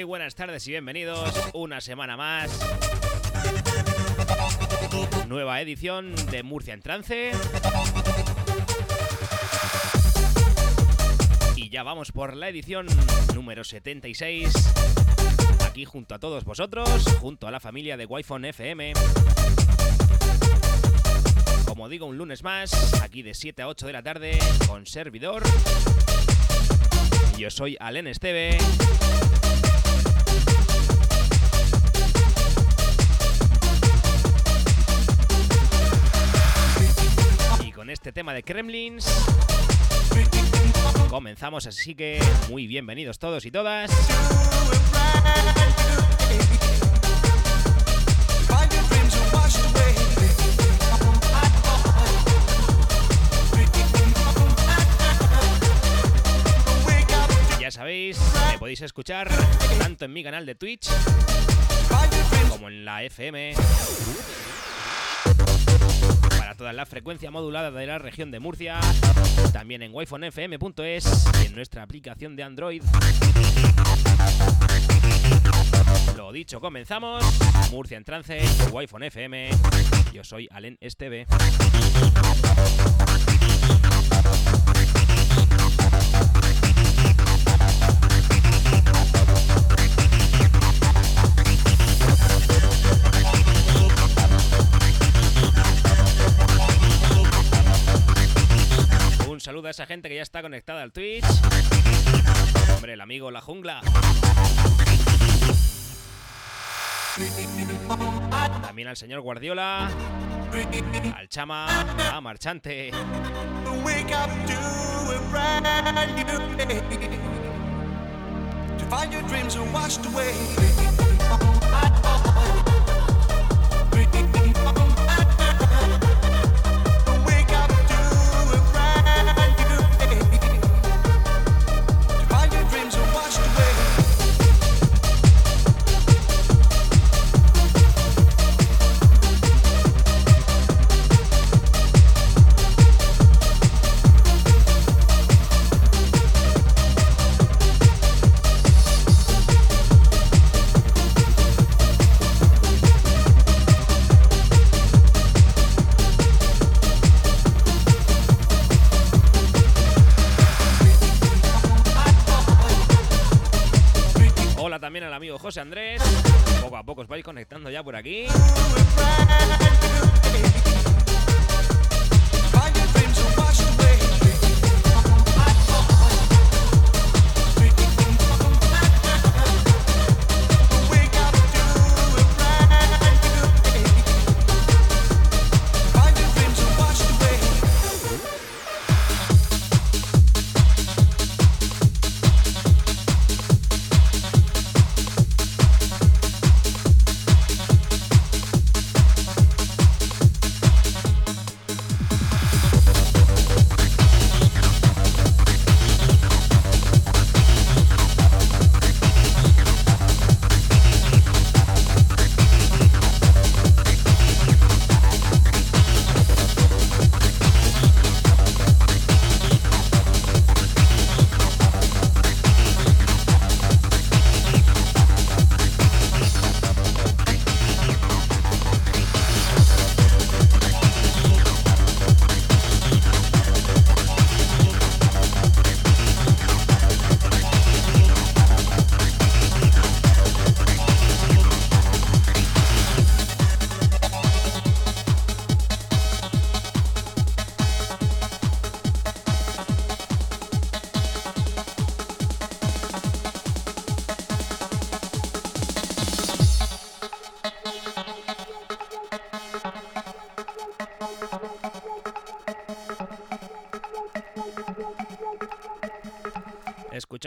Muy buenas tardes y bienvenidos una semana más. Nueva edición de Murcia en Trance. Y ya vamos por la edición número 76. Aquí junto a todos vosotros, junto a la familia de Wi-Fi FM. Como digo, un lunes más, aquí de 7 a 8 de la tarde, con servidor. Yo soy Alen Esteve. De Kremlins comenzamos, así que muy bienvenidos todos y todas. Ya sabéis, me podéis escuchar tanto en mi canal de Twitch como en la FM toda la frecuencia modulada de la región de Murcia, también en wifonfm.es y en nuestra aplicación de Android. Lo dicho, comenzamos. Murcia en trance, Wi-Fi FM. Yo soy Alen Esteve. A esa gente que ya está conectada al Twitch. Hombre, el amigo La Jungla. También al señor Guardiola. Al Chama. A Marchante. To find your dreams are washed away. Andrés. Poco a poco os vais conectando ya por aquí.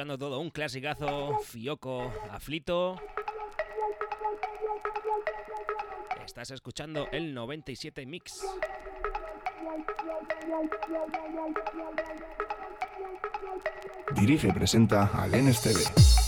Escuchando todo un clasicazo, Fioco, Aflito. Estás escuchando el 97 Mix. Dirige y presenta al NSTV.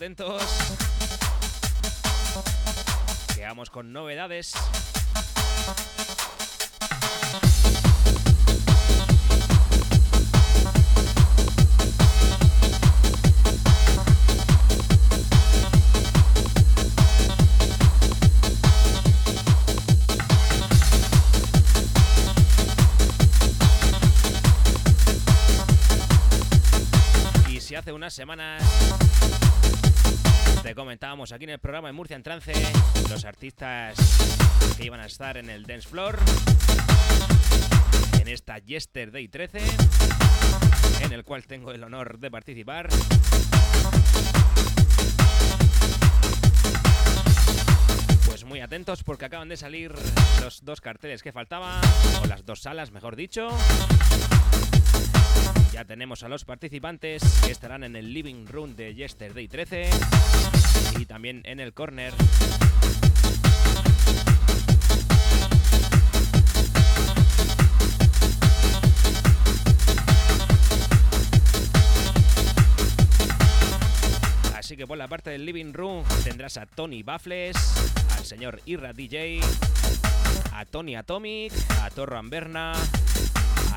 Atentos. Quedamos con novedades. Y si hace unas semanas comentábamos aquí en el programa de Murcia en Trance los artistas que iban a estar en el Dance Floor en esta Yesterday 13 en el cual tengo el honor de participar. Pues muy atentos porque acaban de salir los dos carteles que faltaban, o las dos salas mejor dicho. Ya tenemos a los participantes que estarán en el Living Room de Yesterday 13 y también en el corner. Así que por la parte del Living Room tendrás a Tony Baffles, al señor Irra DJ, a Tony Atomic, a Torro Amberna,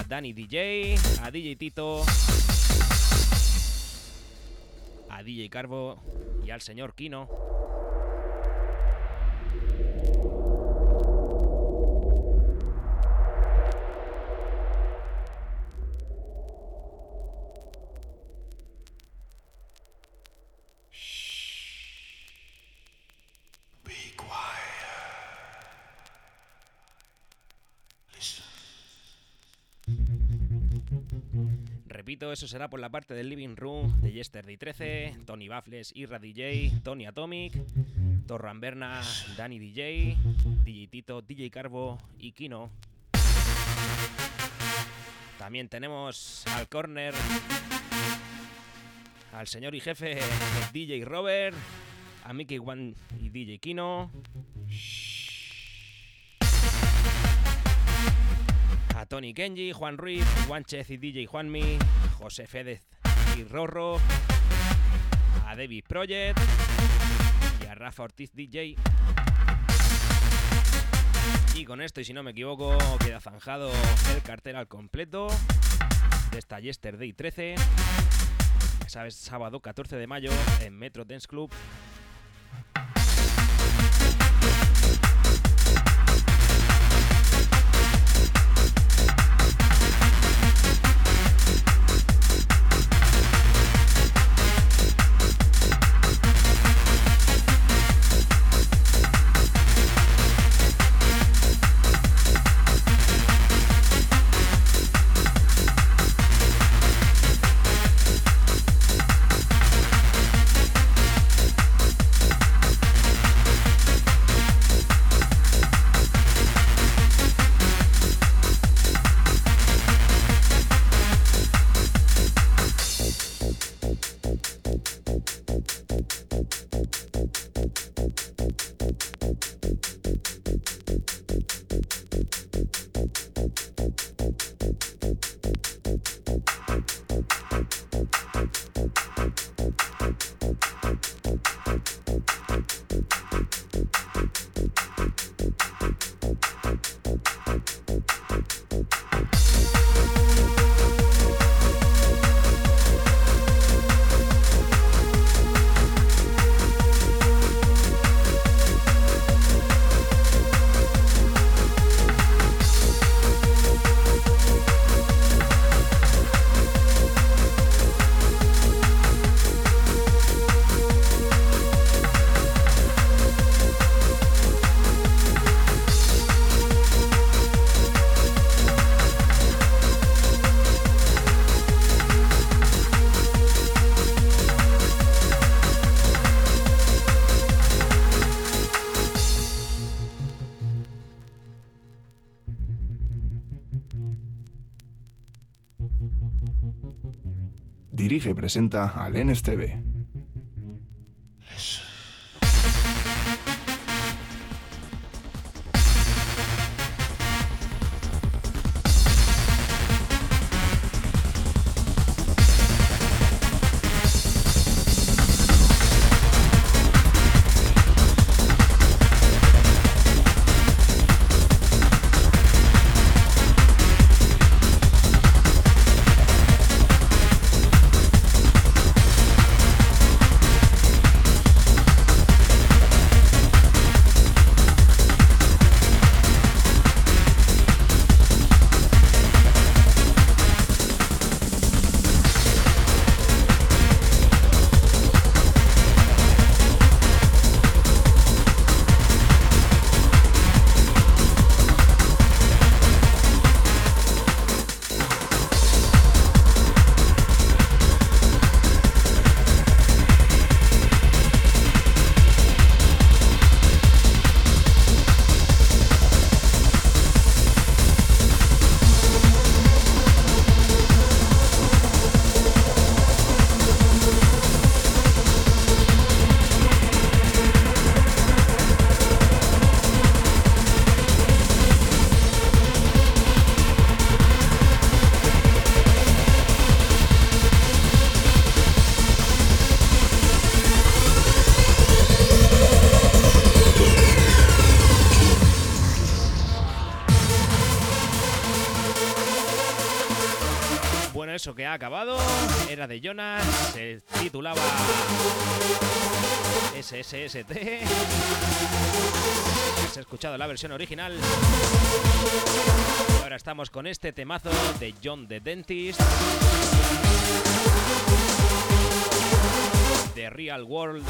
a Danny DJ, a DJ Tito, a DJ Carbo y al señor Kino. Eso será por la parte del Living Room de Yesterday 13, Tony Baffles, Irra DJ, Tony Atomic, Torro Amberna, Danny DJ, DJ Tito, DJ Carbo y Kino. También tenemos al corner al señor y jefe DJ Robert, a Mickey One y DJ Kino. A Tony Kenji, Juan Ruiz, Juanchez y DJ Juanmi, José Fedez y Rorro, a David Project y a Rafa Ortiz DJ. Y con esto, y si no me equivoco, queda zanjado el cartel al completo de esta Yesterday 13. Ya sabes, sábado 14 de mayo en Metro Dance Club. Dirige y presenta a Lenes eso que ha acabado era de Jonas, se titulaba SSST. Has escuchado la versión original. Ahora estamos con este temazo de John the Dentist. The Real World.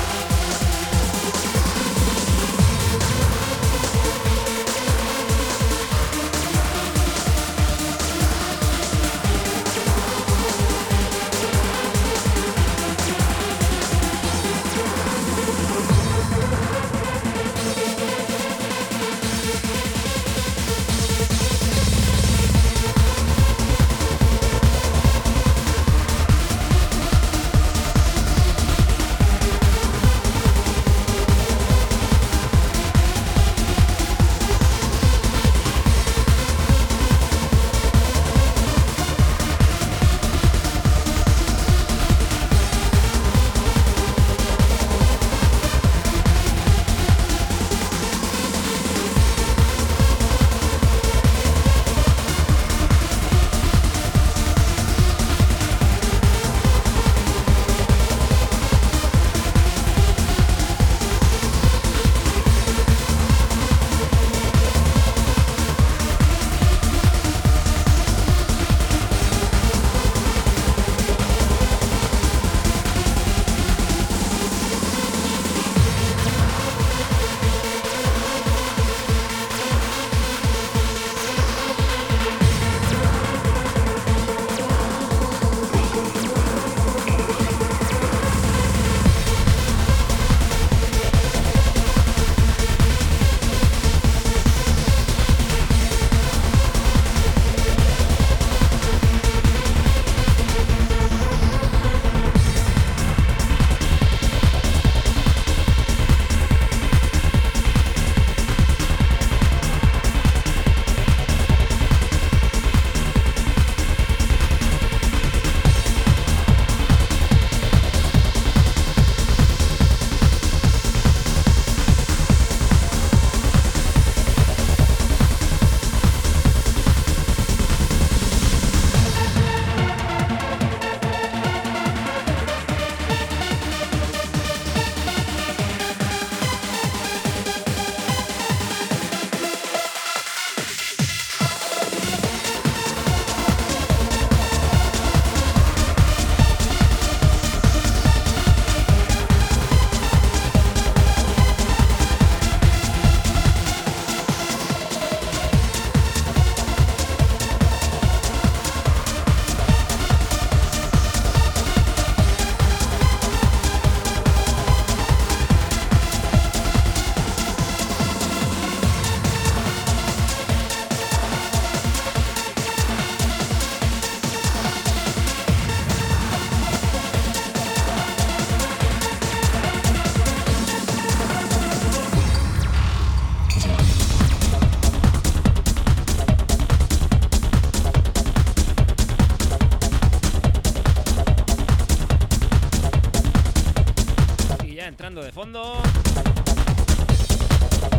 De fondo.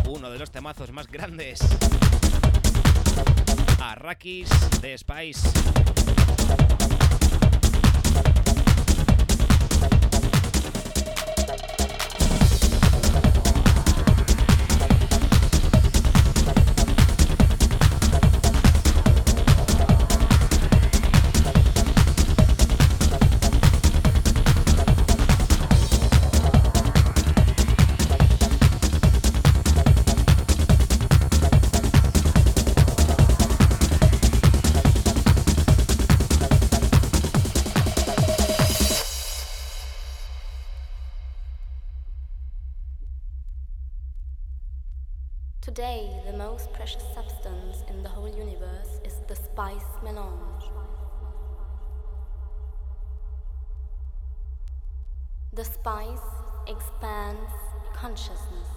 Uno de los temazos más grandes. Arrakis de Spice. The spice melange. The spice expands consciousness.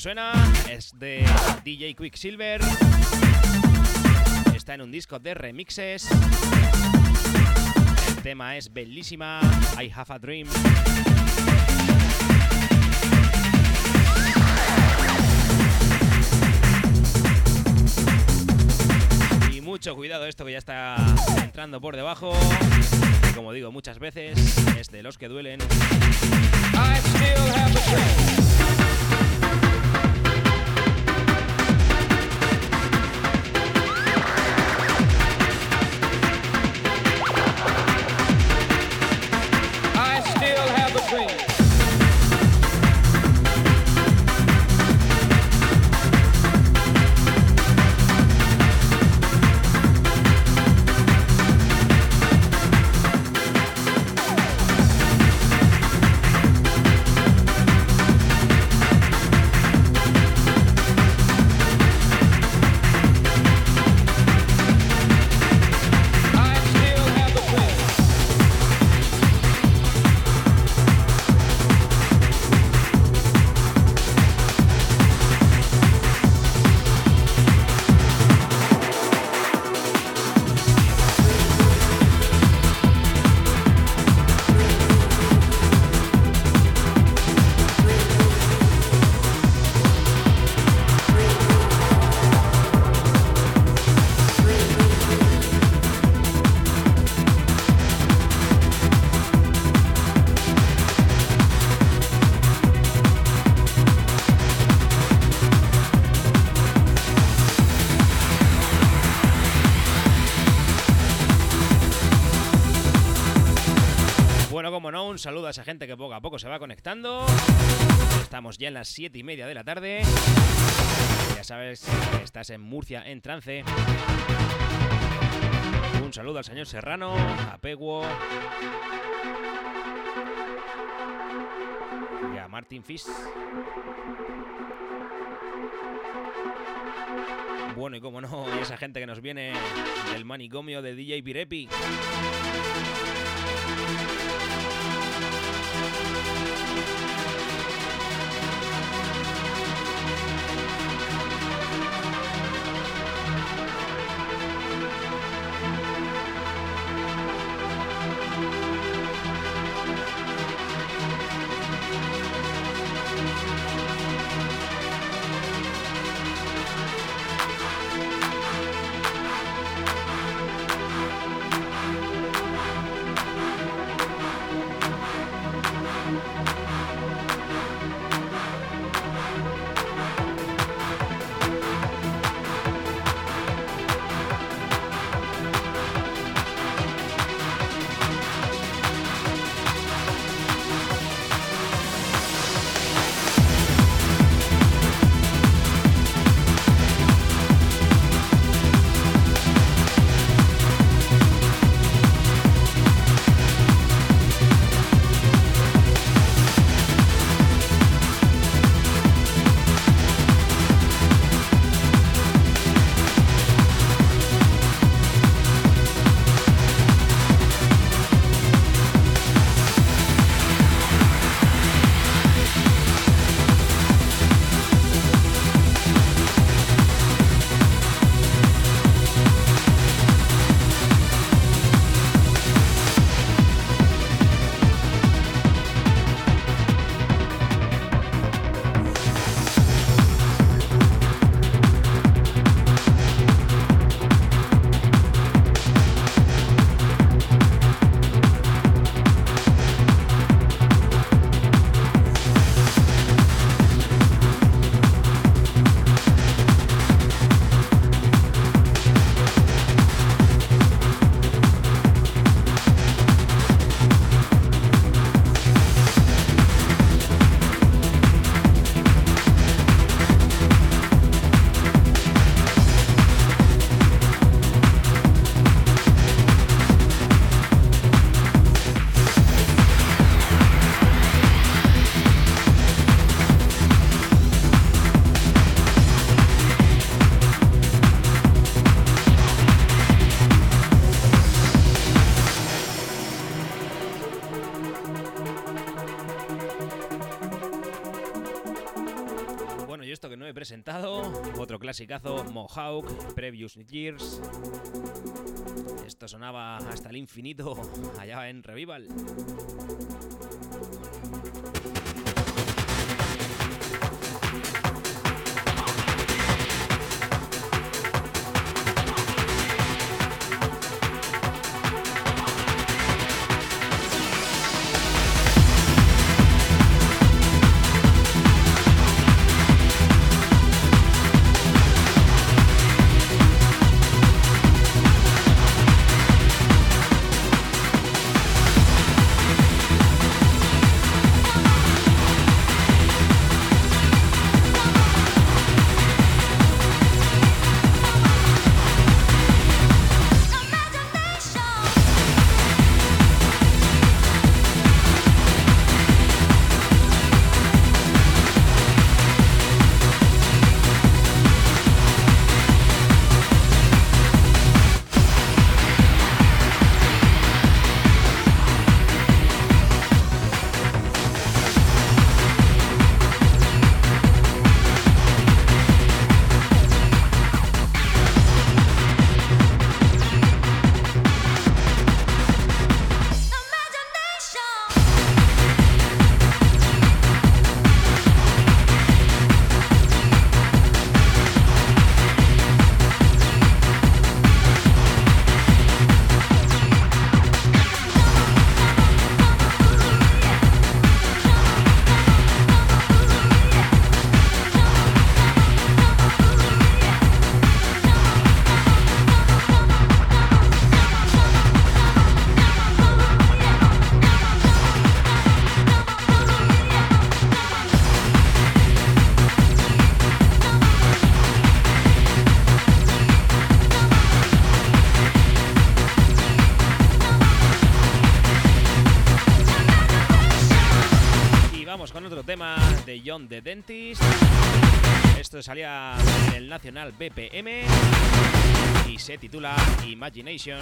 Suena es de DJ Quicksilver. Está en un disco de remixes. El tema es bellísima. I have a dream. Y mucho cuidado esto que ya está entrando por debajo. Como digo muchas veces, es de los que duelen. I still have a dream. Un saludo a esa gente que poco a poco se va conectando. Estamos ya en las 7 y media de la tarde. Ya sabes estás en Murcia en trance. Un saludo al señor Serrano, a Peguo y a Martin Fish. Bueno, y como no, y esa gente que nos viene del manicomio de DJ Pirepi. Clasicazo, Mohawk, Previous Years. Esto sonaba hasta el infinito allá en Revival. John the Dentist. Esto salía en el Nacional BPM y se titula Imagination.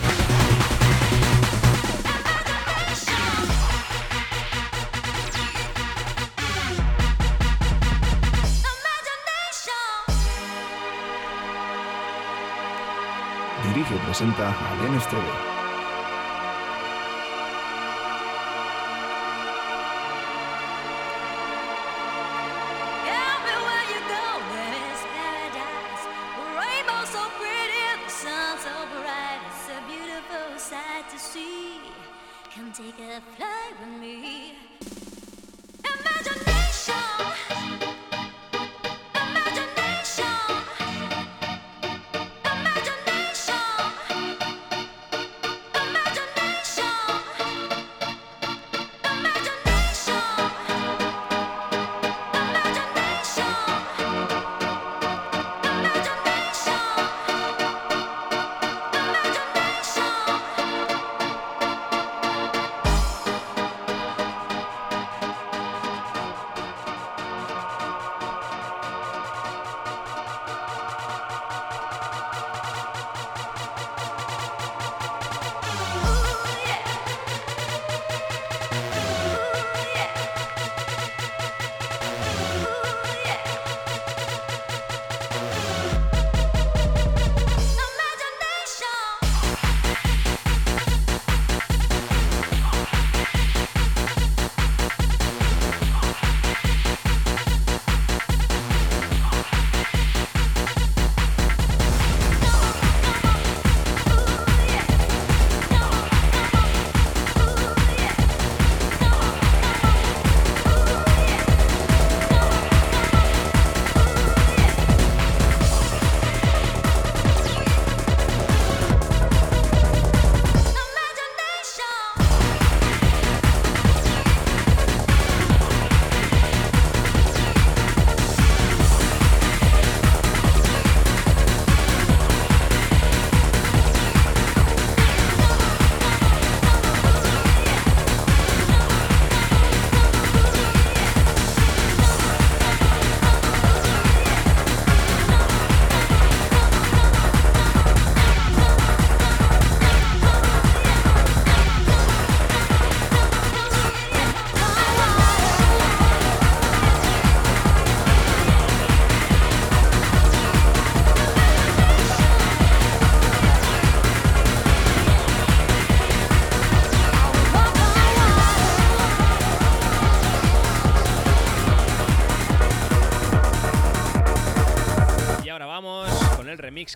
Dirige y presenta a Lenes TV. To see. Come take a flight with me. Imagination. Imagination.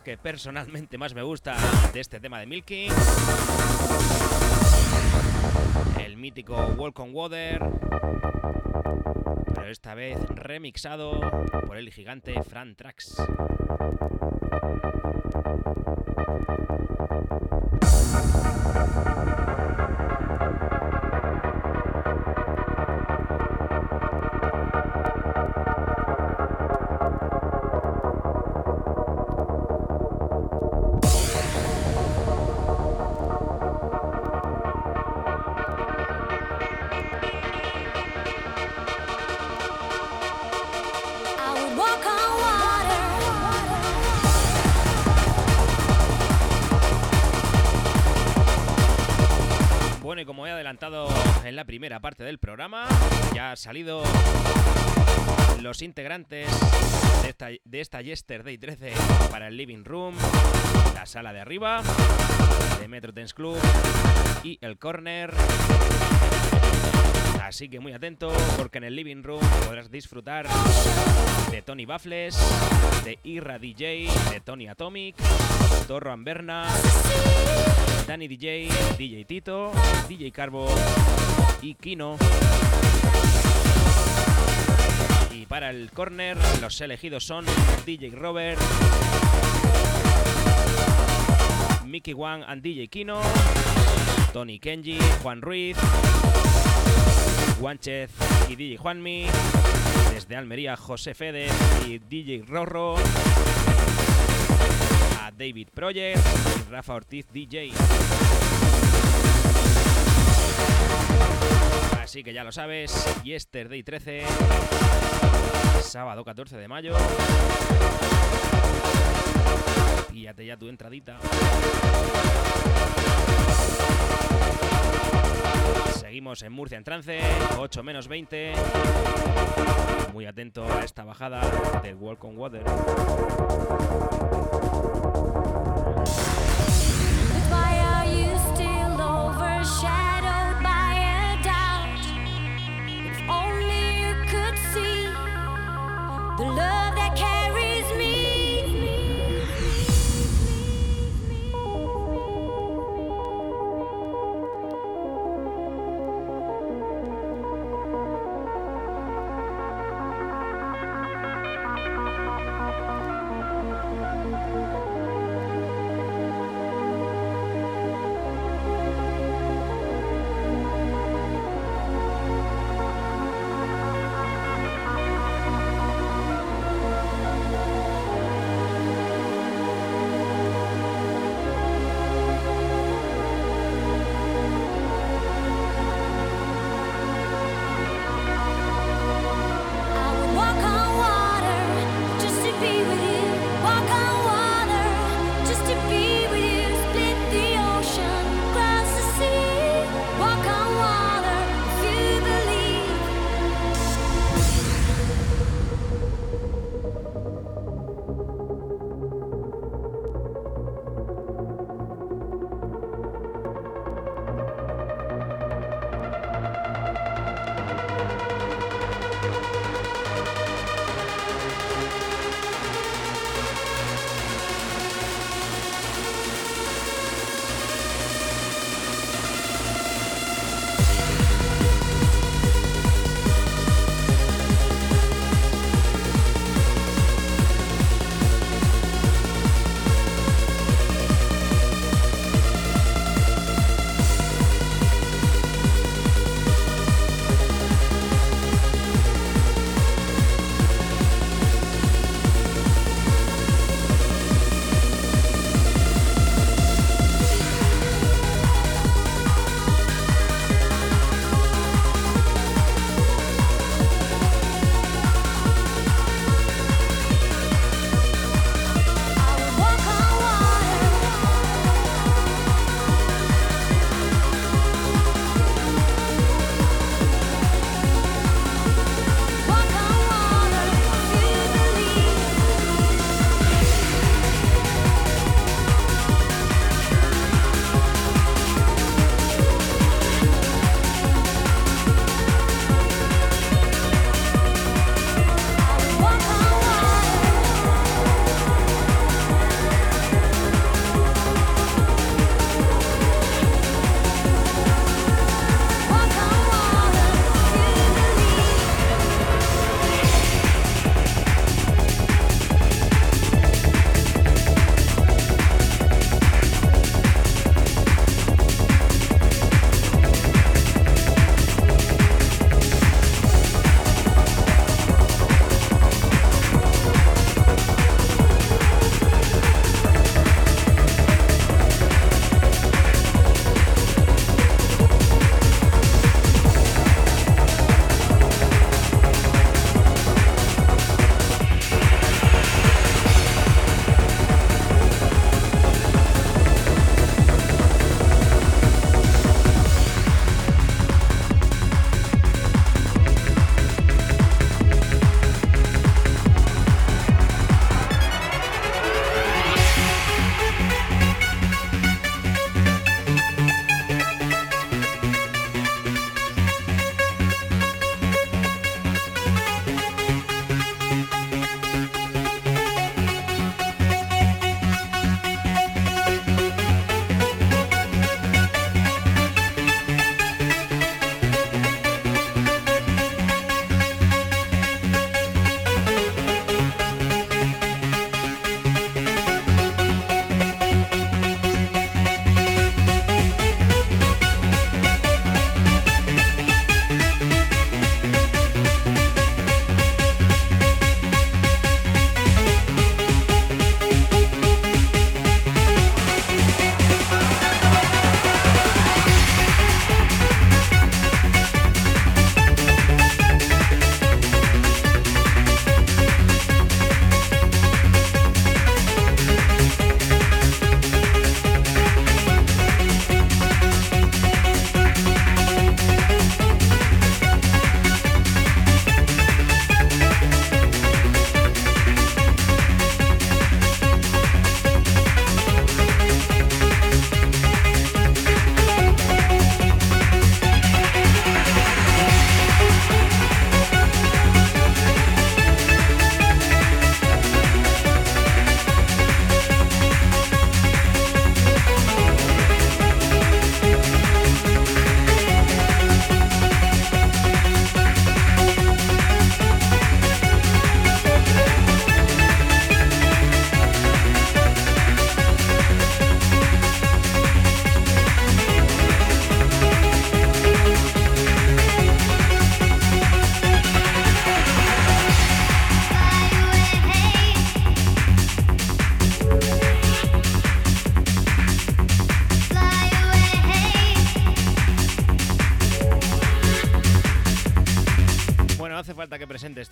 Que personalmente más me gusta de este tema de Milky. El mítico Walk on Water. Pero esta vez remixado por el gigante Fran Trax. Primera parte del programa, ya han salido los integrantes de esta, de esta Yesterday 13 para el Living Room, la sala de arriba, de Metro Dance Club y el Corner. Así que muy atento porque en el Living Room podrás disfrutar de Tony Baffles, de Irra DJ, de Tony Atomic, Torro Amberna, Danny DJ, DJ Tito, DJ Carbo y Kino. Y para el corner, los elegidos son DJ Robert, Mickey Wang and DJ Kino, Tony Kenji, Juan Ruiz, Juanchez y DJ Juanmi, desde Almería José Fede y DJ Rorro, a David Project y Rafa Ortiz DJ. Así que ya lo sabes, Yesterday 13, sábado 14 de mayo. Píllate ya tu entradita. Seguimos en Murcia en trance, 8 menos 20. Muy atento a esta bajada del Walk on Water.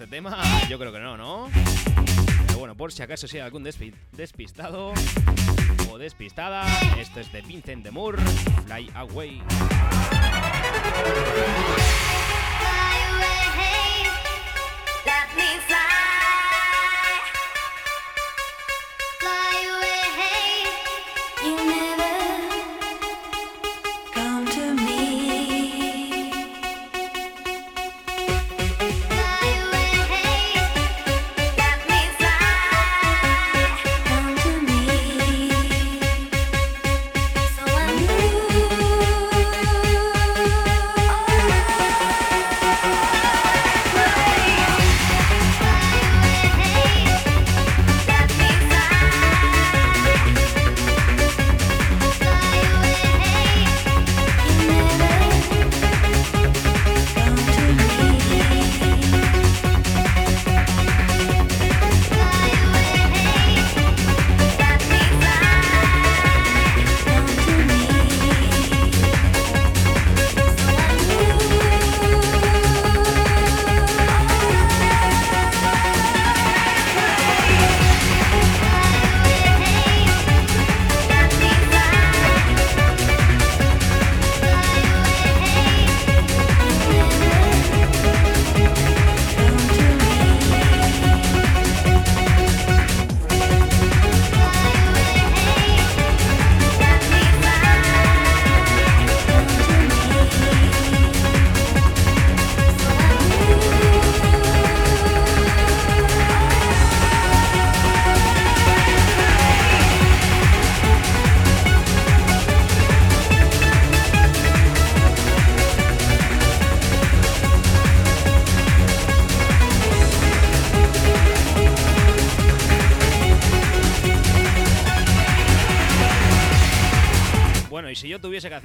Este tema. Yo creo que no, ¿no? Pero bueno, por si acaso si hay algún despi- despistado o despistada, esto es de Vincent de Moore, Fly Away.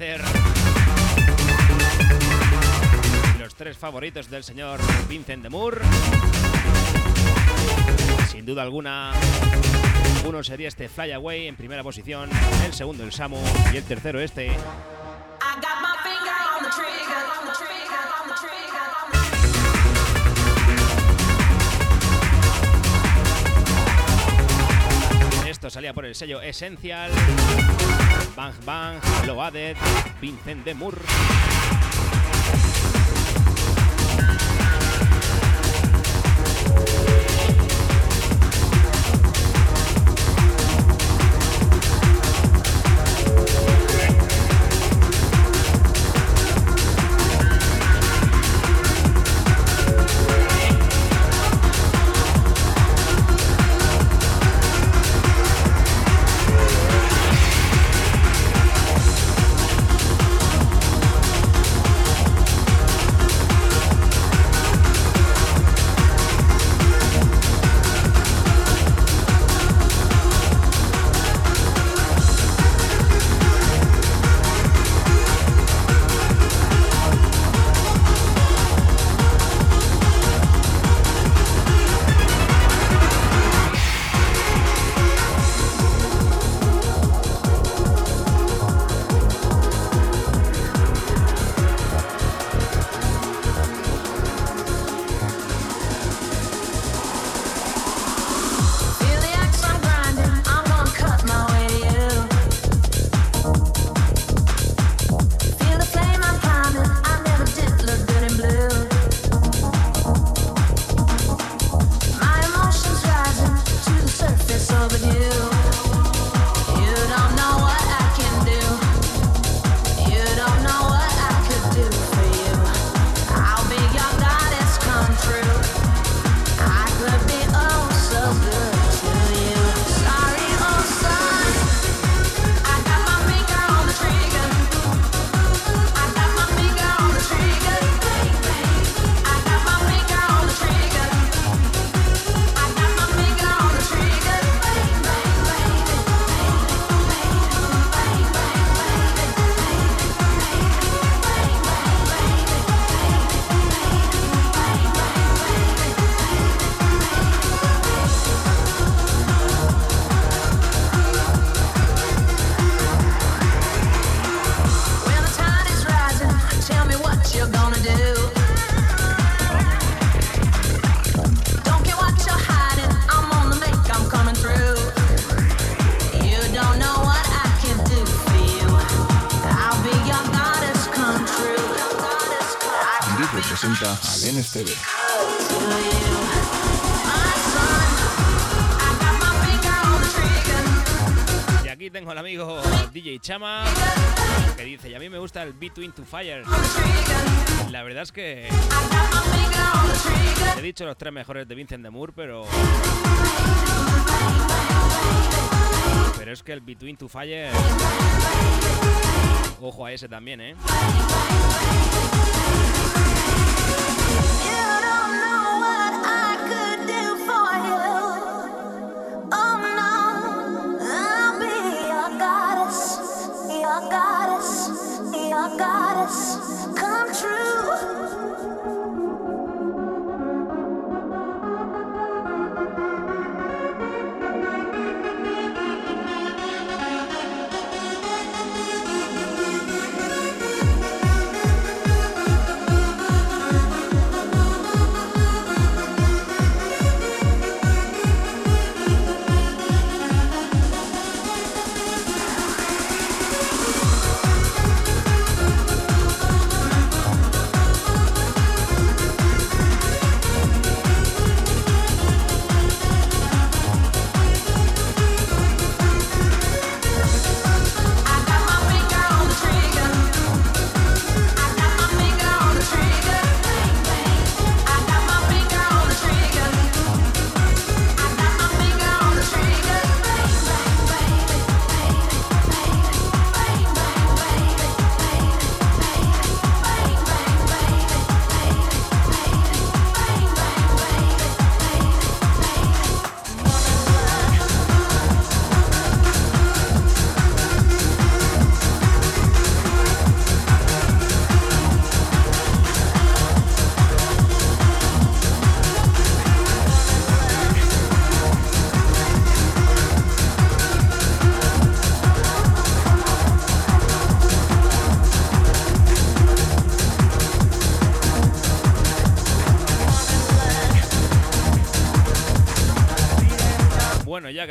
Hacer. Los tres favoritos del señor Vincent de Moore, sin duda alguna, uno sería este Fly Away en primera posición, el segundo el Samu y el tercero este. Esto salía por el sello Essential, Bang Bang, Low Added, Vincent de Moore. Tengo al amigo DJ Chama que dice, y a mí me gusta el Between Two Fires. La verdad es que he dicho los tres mejores de Vincent de Moore, pero... Pero es que el Between Two Fires... Ojo a ese también, ¿eh? 걸어가.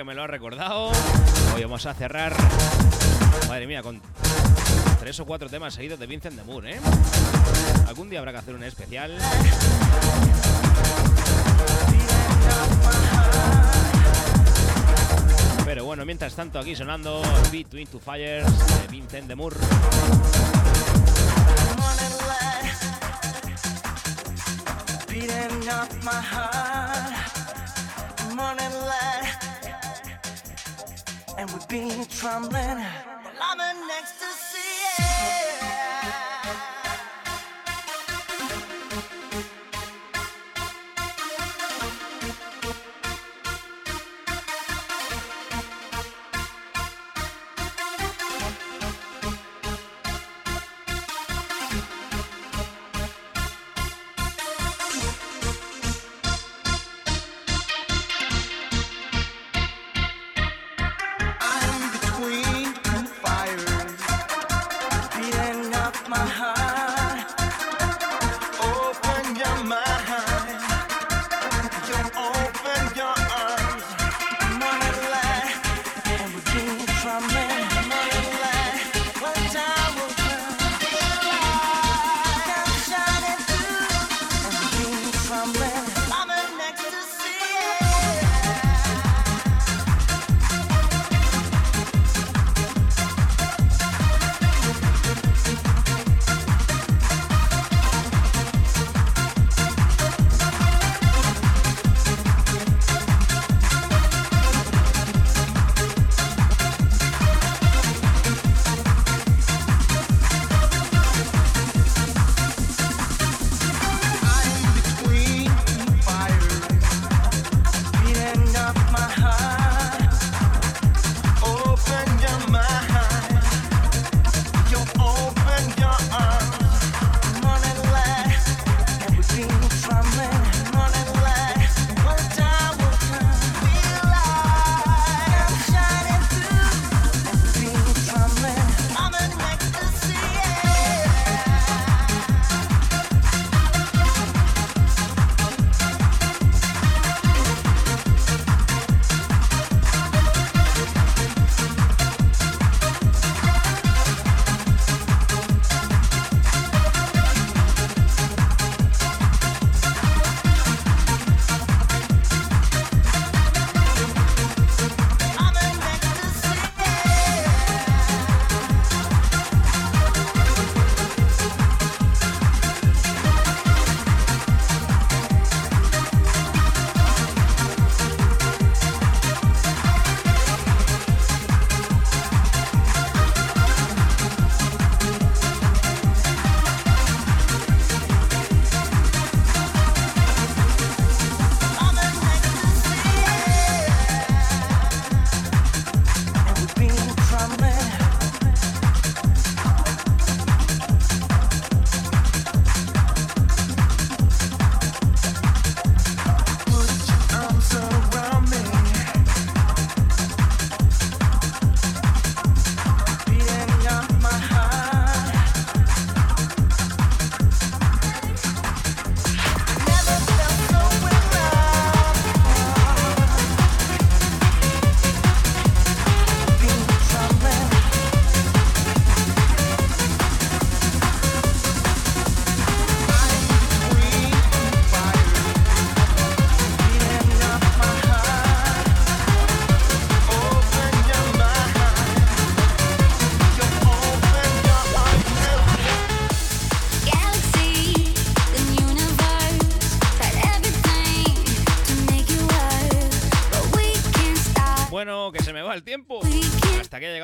Me lo has recordado, hoy vamos a cerrar, madre mía, con tres o cuatro temas seguidos de Vincent de Moore, ¿eh? Algún día habrá que hacer un especial. Pero bueno, mientras tanto aquí sonando Between Two Fires de Vincent de Moore. And we've been trembling.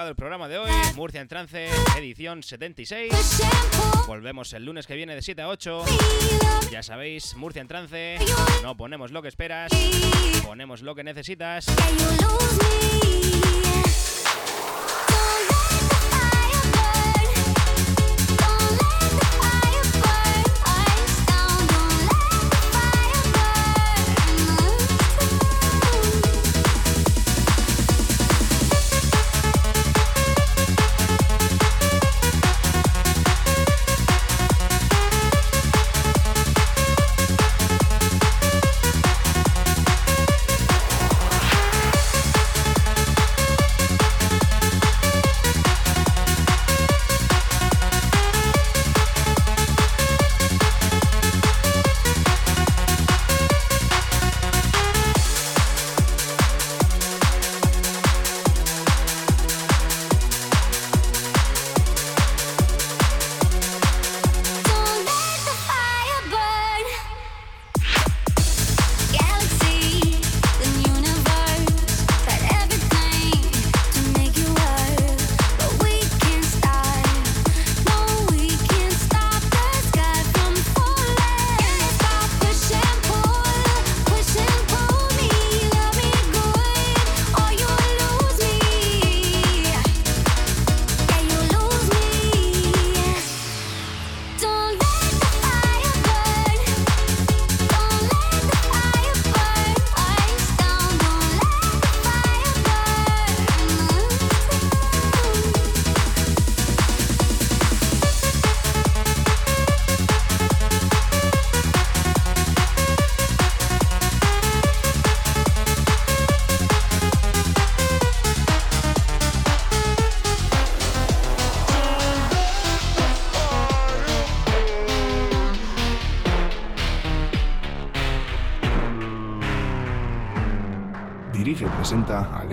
Llegado el programa de hoy, Murcia en Trance, edición 76. Volvemos el lunes que viene de 7 a 8. Ya sabéis, Murcia en Trance, no ponemos lo que esperas, ponemos lo que necesitas.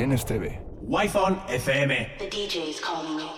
Al NSTV. Wi-Fi FM. The DJ's calling you.